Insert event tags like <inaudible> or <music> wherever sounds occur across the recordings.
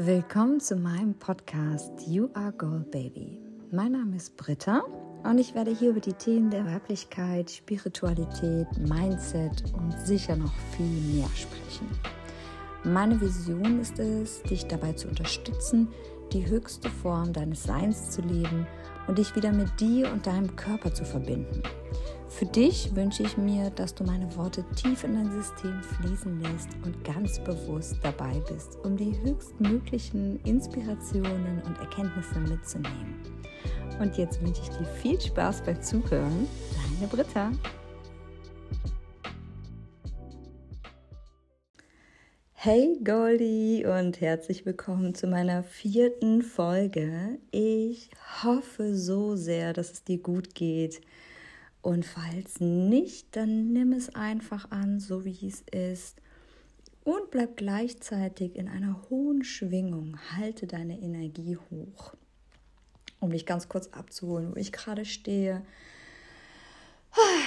Willkommen zu meinem Podcast You Are Gold Baby. Mein Name ist Britta und ich werde hier über die Themen der Weiblichkeit, Spiritualität, Mindset und sicher noch viel mehr sprechen. Meine Vision ist es, dich dabei zu unterstützen, die höchste Form deines Seins zu leben und dich wieder mit dir und deinem Körper zu verbinden. Für dich wünsche ich mir, dass du meine Worte tief in dein System fließen lässt und ganz bewusst dabei bist, um die höchstmöglichen Inspirationen und Erkenntnisse mitzunehmen. Und jetzt wünsche ich dir viel Spaß beim Zuhören. Deine Britta. Hey Goldie und herzlich willkommen zu meiner vierten Folge. Ich hoffe so sehr, dass es dir gut geht und falls nicht, dann nimm es einfach an, so wie es ist. Und bleib gleichzeitig in einer hohen Schwingung. Halte deine Energie hoch. Um dich ganz kurz abzuholen, wo ich gerade stehe.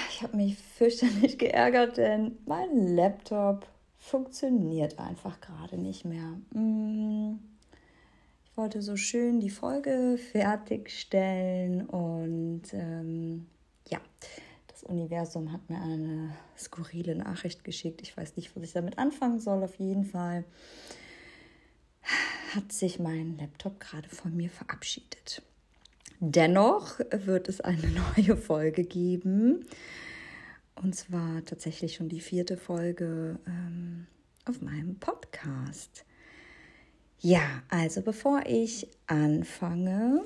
Ich habe mich fürchterlich <laughs> geärgert, denn mein Laptop funktioniert einfach gerade nicht mehr. Mm. Ich wollte so schön die Folge <laughs> fertigstellen und ähm, ja, das Universum hat mir eine skurrile Nachricht geschickt. Ich weiß nicht, was ich damit anfangen soll. Auf jeden Fall hat sich mein Laptop gerade von mir verabschiedet. Dennoch wird es eine <laughs> neue Folge geben. Und zwar tatsächlich schon die vierte Folge ähm, auf meinem Podcast. Ja, also bevor ich anfange,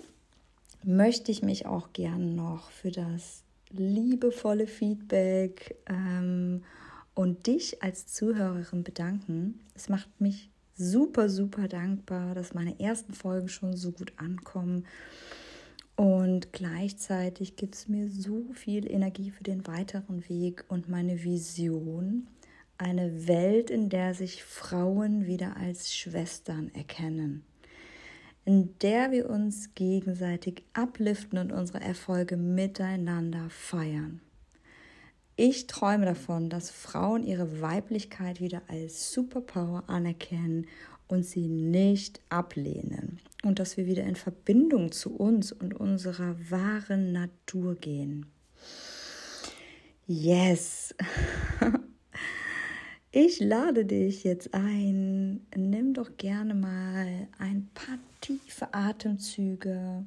möchte ich mich auch gern noch für das liebevolle Feedback ähm, und dich als Zuhörerin bedanken. Es macht mich super, super dankbar, dass meine ersten Folgen schon so gut ankommen. Und gleichzeitig gibt es mir so viel Energie für den weiteren Weg und meine Vision. Eine Welt, in der sich Frauen wieder als Schwestern erkennen in der wir uns gegenseitig abliften und unsere Erfolge miteinander feiern. Ich träume davon, dass Frauen ihre Weiblichkeit wieder als Superpower anerkennen und sie nicht ablehnen und dass wir wieder in Verbindung zu uns und unserer wahren Natur gehen. Yes! <laughs> Ich lade dich jetzt ein. Nimm doch gerne mal ein paar tiefe Atemzüge.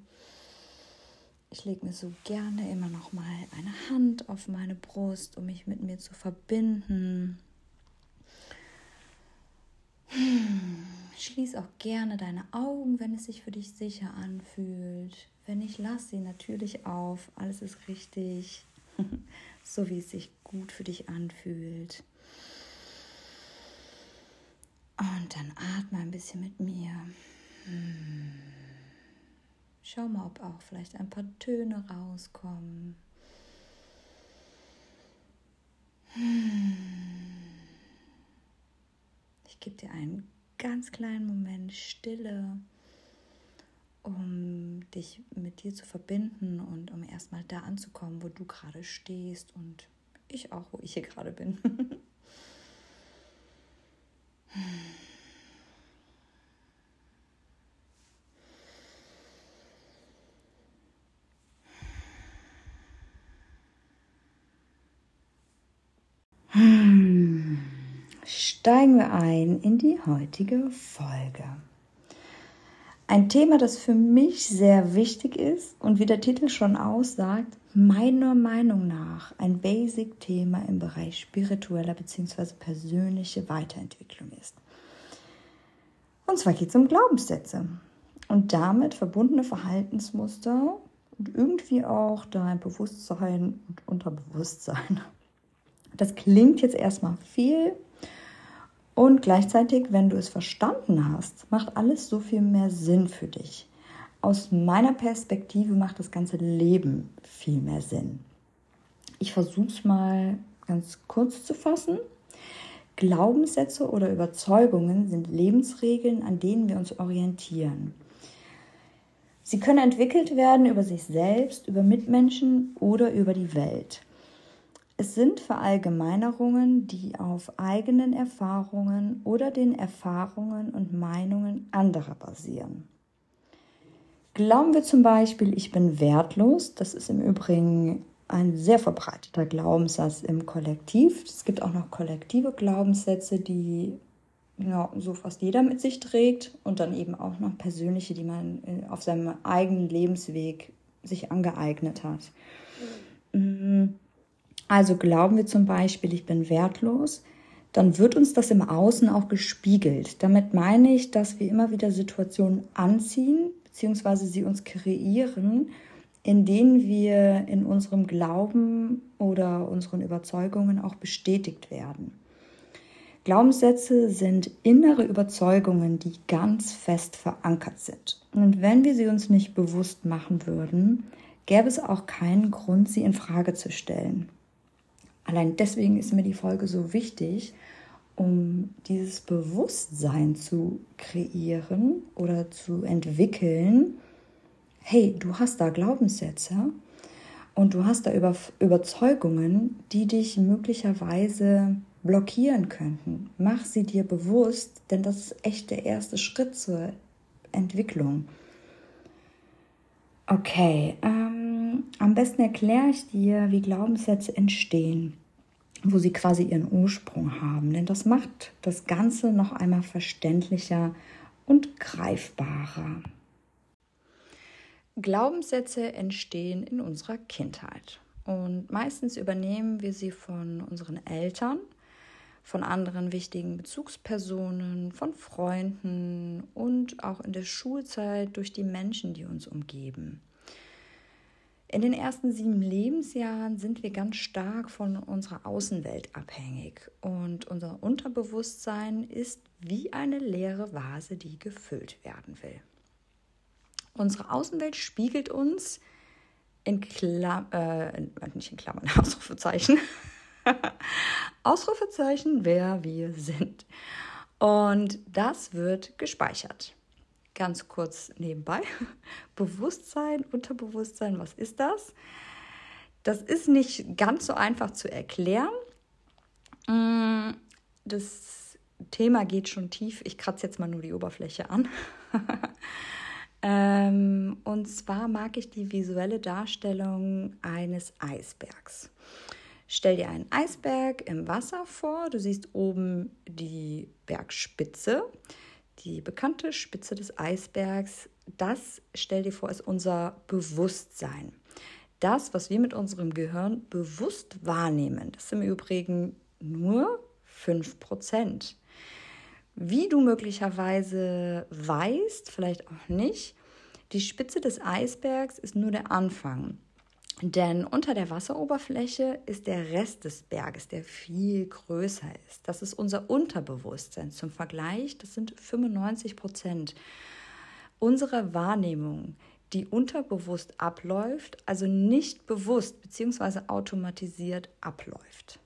Ich lege mir so gerne immer noch mal eine Hand auf meine Brust, um mich mit mir zu verbinden. Schließ auch gerne deine Augen, wenn es sich für dich sicher anfühlt. Wenn nicht, lass sie natürlich auf. Alles ist richtig, <laughs> so wie es sich gut für dich anfühlt. Und dann atme ein bisschen mit mir. Hm. Schau mal, ob auch vielleicht ein paar Töne rauskommen. Hm. Ich gebe dir einen ganz kleinen Moment Stille, um dich mit dir zu verbinden und um erstmal da anzukommen, wo du gerade stehst und ich auch, wo ich hier gerade bin. <laughs> Steigen wir ein in die heutige Folge. Ein Thema, das für mich sehr wichtig ist und wie der Titel schon aussagt, meiner Meinung nach ein Basic-Thema im Bereich spiritueller bzw. persönliche Weiterentwicklung ist. Und zwar geht es um Glaubenssätze und damit verbundene Verhaltensmuster und irgendwie auch dein Bewusstsein und Unterbewusstsein. Das klingt jetzt erstmal viel, und gleichzeitig, wenn du es verstanden hast, macht alles so viel mehr Sinn für dich. Aus meiner Perspektive macht das ganze Leben viel mehr Sinn. Ich versuche es mal ganz kurz zu fassen. Glaubenssätze oder Überzeugungen sind Lebensregeln, an denen wir uns orientieren. Sie können entwickelt werden über sich selbst, über Mitmenschen oder über die Welt. Es sind Verallgemeinerungen, die auf eigenen Erfahrungen oder den Erfahrungen und Meinungen anderer basieren. Glauben wir zum Beispiel, ich bin wertlos, das ist im Übrigen ein sehr verbreiteter Glaubenssatz im Kollektiv. Es gibt auch noch kollektive Glaubenssätze, die ja, so fast jeder mit sich trägt und dann eben auch noch persönliche, die man äh, auf seinem eigenen Lebensweg sich angeeignet hat. Also glauben wir zum Beispiel, ich bin wertlos, dann wird uns das im Außen auch gespiegelt. Damit meine ich, dass wir immer wieder Situationen anziehen, beziehungsweise sie uns kreieren, in denen wir in unserem Glauben oder unseren Überzeugungen auch bestätigt werden. Glaubenssätze sind innere Überzeugungen, die ganz fest verankert sind. Und wenn wir sie uns nicht bewusst machen würden, gäbe es auch keinen Grund, sie in Frage zu stellen. Allein deswegen ist mir die Folge so wichtig, um dieses Bewusstsein zu kreieren oder zu entwickeln. Hey, du hast da Glaubenssätze und du hast da Über Überzeugungen, die dich möglicherweise blockieren könnten. Mach sie dir bewusst, denn das ist echt der erste Schritt zur Entwicklung. Okay, ähm, am besten erkläre ich dir, wie Glaubenssätze entstehen, wo sie quasi ihren Ursprung haben, denn das macht das Ganze noch einmal verständlicher und greifbarer. Glaubenssätze entstehen in unserer Kindheit und meistens übernehmen wir sie von unseren Eltern von anderen wichtigen Bezugspersonen, von Freunden und auch in der Schulzeit durch die Menschen, die uns umgeben. In den ersten sieben Lebensjahren sind wir ganz stark von unserer Außenwelt abhängig und unser Unterbewusstsein ist wie eine leere Vase, die gefüllt werden will. Unsere Außenwelt spiegelt uns in Klammern, äh, nicht in Klammern, <laughs> Ausrufezeichen, <laughs> Ausrufezeichen, wer wir sind. Und das wird gespeichert. Ganz kurz nebenbei. <laughs> Bewusstsein, Unterbewusstsein, was ist das? Das ist nicht ganz so einfach zu erklären. Mm, das Thema geht schon tief. Ich kratze jetzt mal nur die Oberfläche an. <laughs> Ähm, und zwar mag ich die visuelle Darstellung eines Eisbergs. Stell dir einen Eisberg im Wasser vor. Du siehst oben die Bergspitze, die bekannte Spitze des Eisbergs. Das, stell dir vor, ist unser Bewusstsein. Das, was wir mit unserem Gehirn bewusst wahrnehmen. Das sind im Übrigen nur 5%. Wie du möglicherweise weißt, vielleicht auch nicht, die Spitze des Eisbergs ist nur der Anfang. Denn unter der Wasseroberfläche ist der Rest des Berges, der viel größer ist. Das ist unser Unterbewusstsein. Zum Vergleich, das sind 95 Prozent unserer Wahrnehmung, die unterbewusst abläuft, also nicht bewusst bzw. automatisiert abläuft.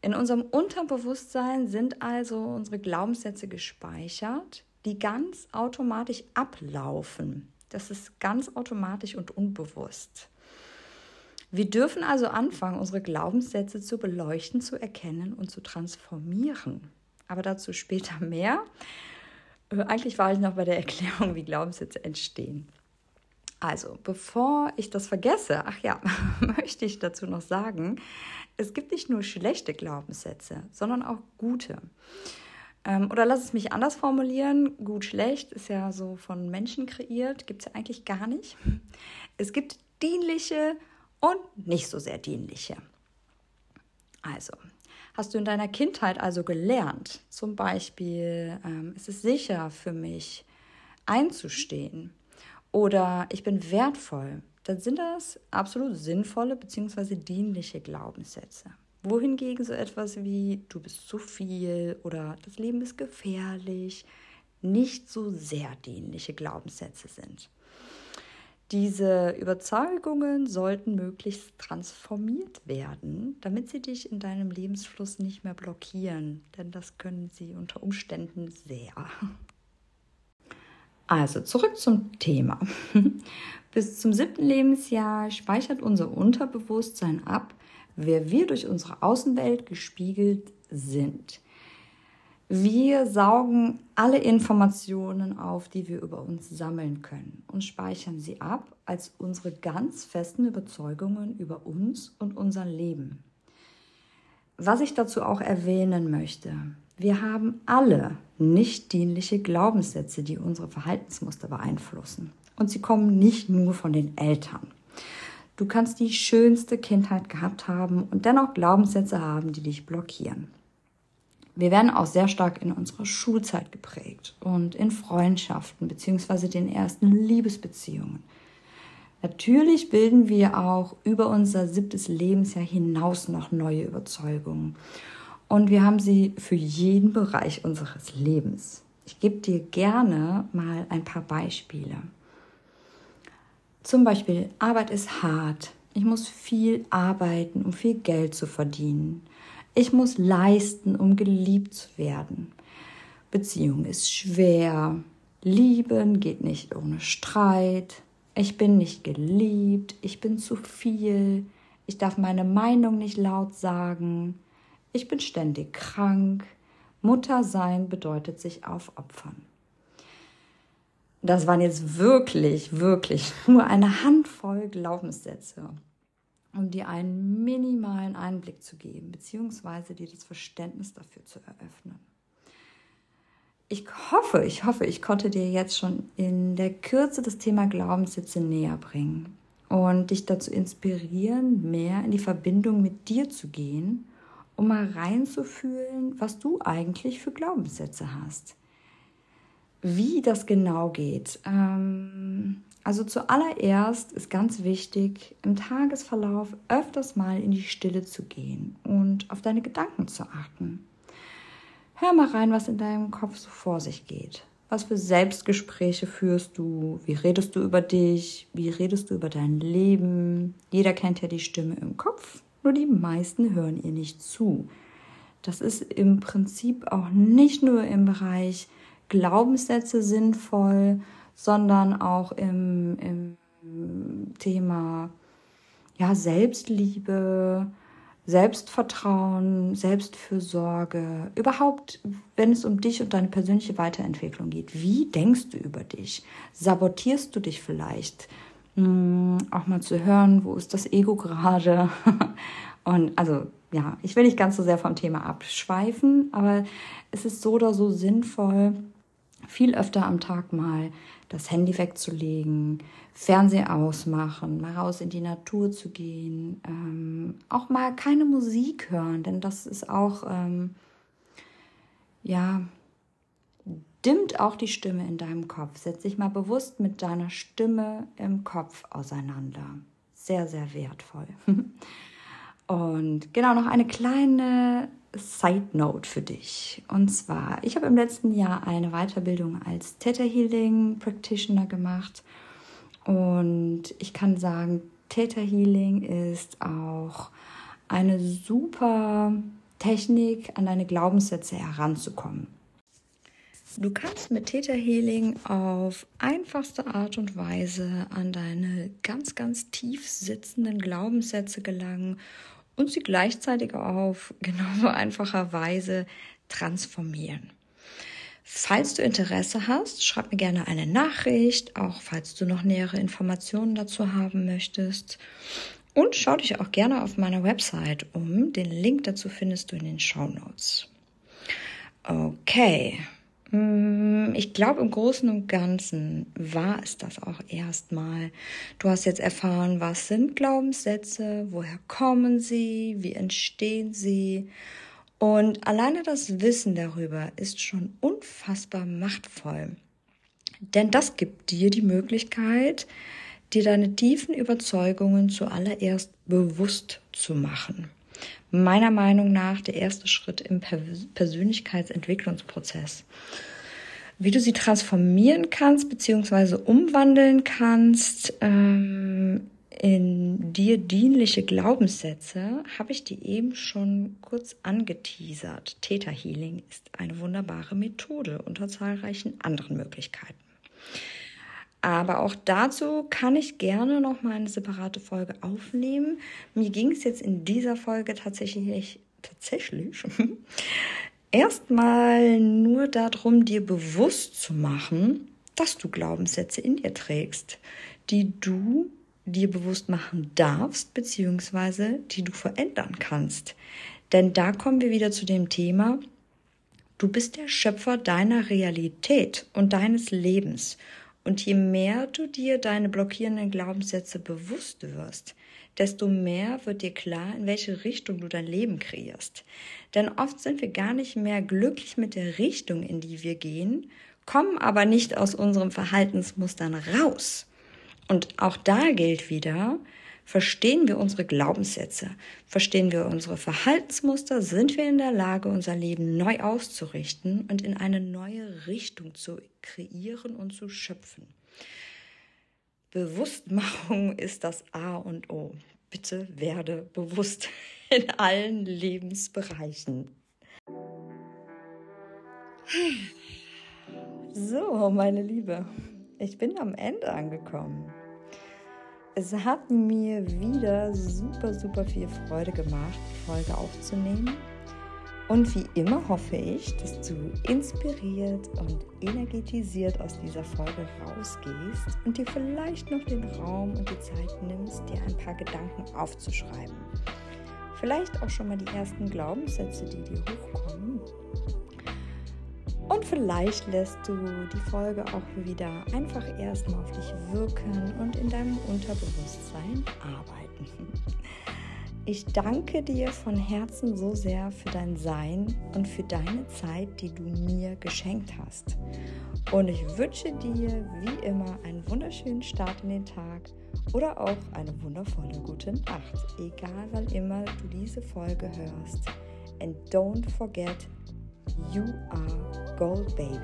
In unserem Unterbewusstsein sind also unsere Glaubenssätze gespeichert, die ganz automatisch ablaufen. Das ist ganz automatisch und unbewusst. Wir dürfen also anfangen, unsere Glaubenssätze zu beleuchten, zu erkennen und zu transformieren. Aber dazu später mehr. Äh, eigentlich war ich noch bei der Erklärung, wie Glaubenssätze entstehen. Also, bevor ich das vergesse, ach ja, <laughs> möchte ich dazu noch sagen, es gibt nicht nur schlechte Glaubenssätze, sondern auch gute. Ähm, oder lass es mich anders formulieren. Gut, schlecht ist ja so von Menschen kreiert, gibt es ja eigentlich gar nicht. Es gibt dienliche und nicht so sehr dienliche. Also, hast du in deiner Kindheit also gelernt, zum Beispiel, ähm, es ist sicher für mich einzustehen oder ich bin wertvoll, dann sind das absolut sinnvolle bzw. dienliche Glaubenssätze. Wohingegen so etwas wie du bist zu viel oder das Leben ist gefährlich nicht so sehr dienliche Glaubenssätze sind. Diese Überzeugungen sollten möglichst transformiert werden, damit sie dich in deinem Lebensfluss nicht mehr blockieren, denn das können sie unter Umständen sehr. Also zurück zum Thema. <laughs> Bis zum siebten Lebensjahr speichert unser Unterbewusstsein ab, wer wir durch unsere Außenwelt gespiegelt sind. Wir saugen alle Informationen auf, die wir über uns sammeln können und speichern sie ab als unsere ganz festen Überzeugungen über uns und unser Leben. Was ich dazu auch erwähnen möchte, wir haben alle nicht dienliche Glaubenssätze, die unsere Verhaltensmuster beeinflussen. Und sie kommen nicht nur von den Eltern. Du kannst die schönste Kindheit gehabt haben und dennoch Glaubenssätze haben, die dich blockieren. Wir werden auch sehr stark in unserer Schulzeit geprägt und in Freundschaften beziehungsweise den ersten Liebesbeziehungen. Natürlich bilden wir auch über unser siebtes Lebensjahr hinaus noch neue Überzeugungen. Und wir haben sie für jeden Bereich unseres Lebens. Ich gebe dir gerne mal ein paar Beispiele. Zum Beispiel, Arbeit ist hart. Ich muss viel arbeiten, um viel Geld zu verdienen. Ich muss leisten, um geliebt zu werden. Beziehung ist schwer. Lieben geht nicht ohne Streit. Ich bin nicht geliebt. Ich bin zu viel. Ich darf meine Meinung nicht laut sagen. Ich bin ständig krank. Mutter sein bedeutet sich aufopfern. Das waren jetzt wirklich, wirklich nur eine Handvoll Glaubenssätze um dir einen minimalen Einblick zu geben, beziehungsweise dir das Verständnis dafür zu eröffnen. Ich hoffe, ich hoffe, ich konnte dir jetzt schon in der Kürze das Thema Glaubenssätze näher bringen und dich dazu inspirieren, mehr in die Verbindung mit dir zu gehen, um mal reinzufühlen, was du eigentlich für Glaubenssätze hast. Wie das genau geht, ähm, also zuallererst ist ganz wichtig, im Tagesverlauf öfters mal in die Stille zu gehen und auf deine Gedanken zu achten. Hör mal rein, was in deinem Kopf so vor sich geht. Was für Selbstgespräche führst du? Wie redest du über dich? Wie redest du über dein Leben? Jeder kennt ja die Stimme im Kopf, nur die meisten hören ihr nicht zu. Das ist im Prinzip auch nicht nur im Bereich Glaubenssätze sinnvoll, sondern auch im, im Thema ja, Selbstliebe, Selbstvertrauen, Selbstfürsorge, überhaupt, wenn es um dich und deine persönliche Weiterentwicklung geht. Wie denkst du über dich? Sabotierst du dich vielleicht? Hm, auch mal zu hören, wo ist das Ego gerade? <laughs> und also, ja, ich will nicht ganz so sehr vom Thema abschweifen, aber es ist so oder so sinnvoll, viel öfter am Tag mal das Handy wegzulegen, Fernseher ausmachen, mal raus in die Natur zu gehen, ähm, auch mal keine Musik hören, denn das ist auch, ähm, ja, dimmt auch die Stimme in deinem Kopf. Setz dich mal bewusst mit deiner Stimme im Kopf auseinander. Sehr, sehr wertvoll. <laughs> Und genau noch eine kleine Side Note für dich. Und zwar, ich habe im letzten Jahr eine Weiterbildung als Theta Healing Practitioner gemacht. Und ich kann sagen, Theta Healing ist auch eine super Technik, an deine Glaubenssätze heranzukommen. Du kannst mit Theta Healing auf einfachste Art und Weise an deine ganz, ganz tief sitzenden Glaubenssätze gelangen und sie gleichzeitig auf <laughs> genauso einfacher Weise transformieren. Falls du Interesse hast, schreib mir gerne eine Nachricht, auch falls du noch nähere Informationen dazu haben möchtest. Und schau dich auch gerne auf meiner Website um. Den Link dazu findest du in den Show Notes. Okay, ich glaube, im Großen und Ganzen war es das auch erstmal. Du hast jetzt erfahren, was sind Glaubenssätze, woher kommen sie, wie entstehen sie. Und alleine das Wissen darüber ist schon unfassbar machtvoll. Denn das gibt dir die Möglichkeit, dir deine tiefen Überzeugungen zuallererst bewusst zu machen. Meiner Meinung nach der erste Schritt im Persönlichkeitsentwicklungsprozess wie du sie transformieren kannst beziehungsweise umwandeln kannst ähm, in dir dienliche Glaubenssätze, habe ich dir eben schon kurz angeteasert. Theta Healing ist eine wunderbare Methode unter zahlreichen anderen Möglichkeiten. Aber auch dazu kann ich gerne noch mal eine separate Folge aufnehmen. Mir ging es jetzt in dieser Folge tatsächlich tatsächlich <laughs> erstmal nur darum, dir bewusst zu machen, dass du Glaubenssätze in dir trägst, die du dir bewusst machen darfst, beziehungsweise die du verändern kannst. Denn da kommen wir wieder zu dem Thema, du bist der Schöpfer deiner Realität und deines Lebens. Und je mehr du dir deine blockierenden Glaubenssätze bewusst wirst, desto mehr wird dir klar, in welche Richtung du dein Leben kreierst. Denn oft sind wir gar nicht mehr glücklich mit der Richtung, in die wir gehen, kommen aber nicht aus unseren Verhaltensmustern raus. Und auch da gilt wieder, verstehen wir unsere Glaubenssätze, verstehen wir unsere Verhaltensmuster, sind wir in der Lage, unser Leben neu auszurichten und in eine neue Richtung zu kreieren und zu schöpfen. Bewusstmachung <laughs> ist das A und O. Bitte werde bewusst <laughs> in allen Lebensbereichen. So, meine Liebe, ich bin am Ende angekommen. Es hat mir wieder super, super viel Freude gemacht, die Folge aufzunehmen. Und wie immer hoffe ich, dass du inspiriert und energetisiert aus dieser Folge rausgehst und dir vielleicht noch den Raum und die Zeit nimmst, dir ein paar Gedanken aufzuschreiben. Vielleicht auch schon mal die ersten Glaubenssätze, die dir hochkommen und vielleicht lässt du die Folge auch wieder einfach erstmal auf dich wirken und in deinem Unterbewusstsein arbeiten. Ich danke dir von Herzen so sehr für dein Sein und für deine Zeit, die du mir geschenkt hast. Und ich wünsche dir wie immer einen wunderschönen Start in den Tag oder auch eine wundervolle gute Nacht, egal wann immer du diese Folge hörst. And don't forget You are gold, baby.